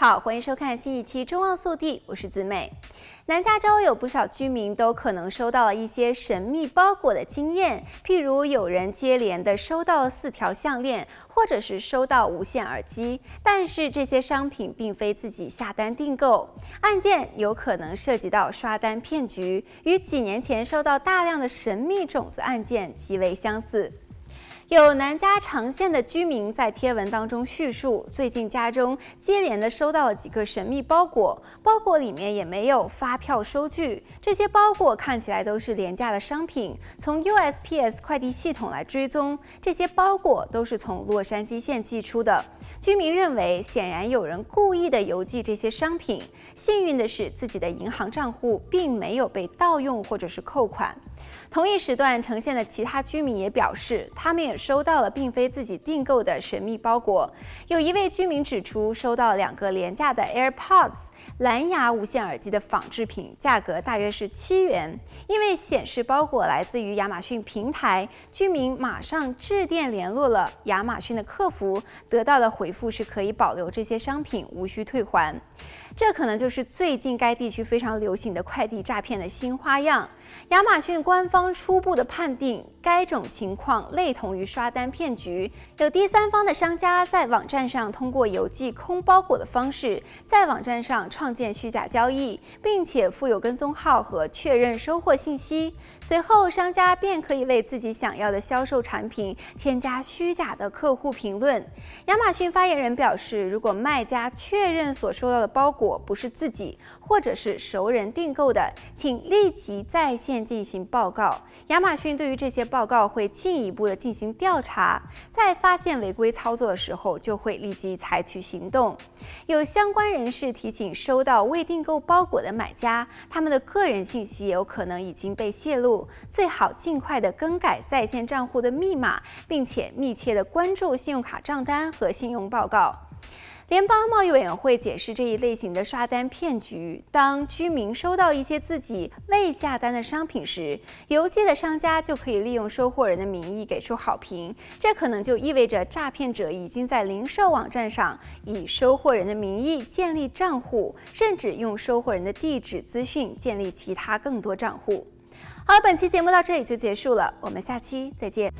好，欢迎收看新一期《中望速递》，我是子美。南加州有不少居民都可能收到了一些神秘包裹的经验，譬如有人接连的收到了四条项链，或者是收到无线耳机，但是这些商品并非自己下单订购。案件有可能涉及到刷单骗局，与几年前收到大量的神秘种子案件极为相似。有南加长线的居民在贴文当中叙述，最近家中接连的收到了几个神秘包裹，包裹里面也没有发票收据，这些包裹看起来都是廉价的商品。从 USPS 快递系统来追踪，这些包裹都是从洛杉矶县寄出的。居民认为，显然有人故意的邮寄这些商品。幸运的是，自己的银行账户并没有被盗用或者是扣款。同一时段呈现的其他居民也表示，他们也收到了并非自己订购的神秘包裹。有一位居民指出，收到两个廉价的 AirPods 蓝牙无线耳机的仿制品，价格大约是七元。因为显示包裹来自于亚马逊平台，居民马上致电联络了亚马逊的客服，得到的回复是可以保留这些商品，无需退还。这可能就是最近该地区非常流行的快递诈骗的新花样。亚马逊官方初步的判定，该种情况类同于刷单骗局。有第三方的商家在网站上通过邮寄空包裹的方式，在网站上创建虚假交易，并且附有跟踪号和确认收货信息。随后，商家便可以为自己想要的销售产品添加虚假的客户评论。亚马逊发言人表示，如果卖家确认所收到的包裹，不是自己或者是熟人订购的，请立即在线进行报告。亚马逊对于这些报告会进一步的进行调查，在发现违规操作的时候，就会立即采取行动。有相关人士提醒，收到未订购包裹的买家，他们的个人信息有可能已经被泄露，最好尽快的更改在线账户的密码，并且密切的关注信用卡账单和信用报告。联邦贸易委员会解释这一类型的刷单骗局：当居民收到一些自己未下单的商品时，邮寄的商家就可以利用收货人的名义给出好评，这可能就意味着诈骗者已经在零售网站上以收货人的名义建立账户，甚至用收货人的地址资讯建立其他更多账户。好了，本期节目到这里就结束了，我们下期再见。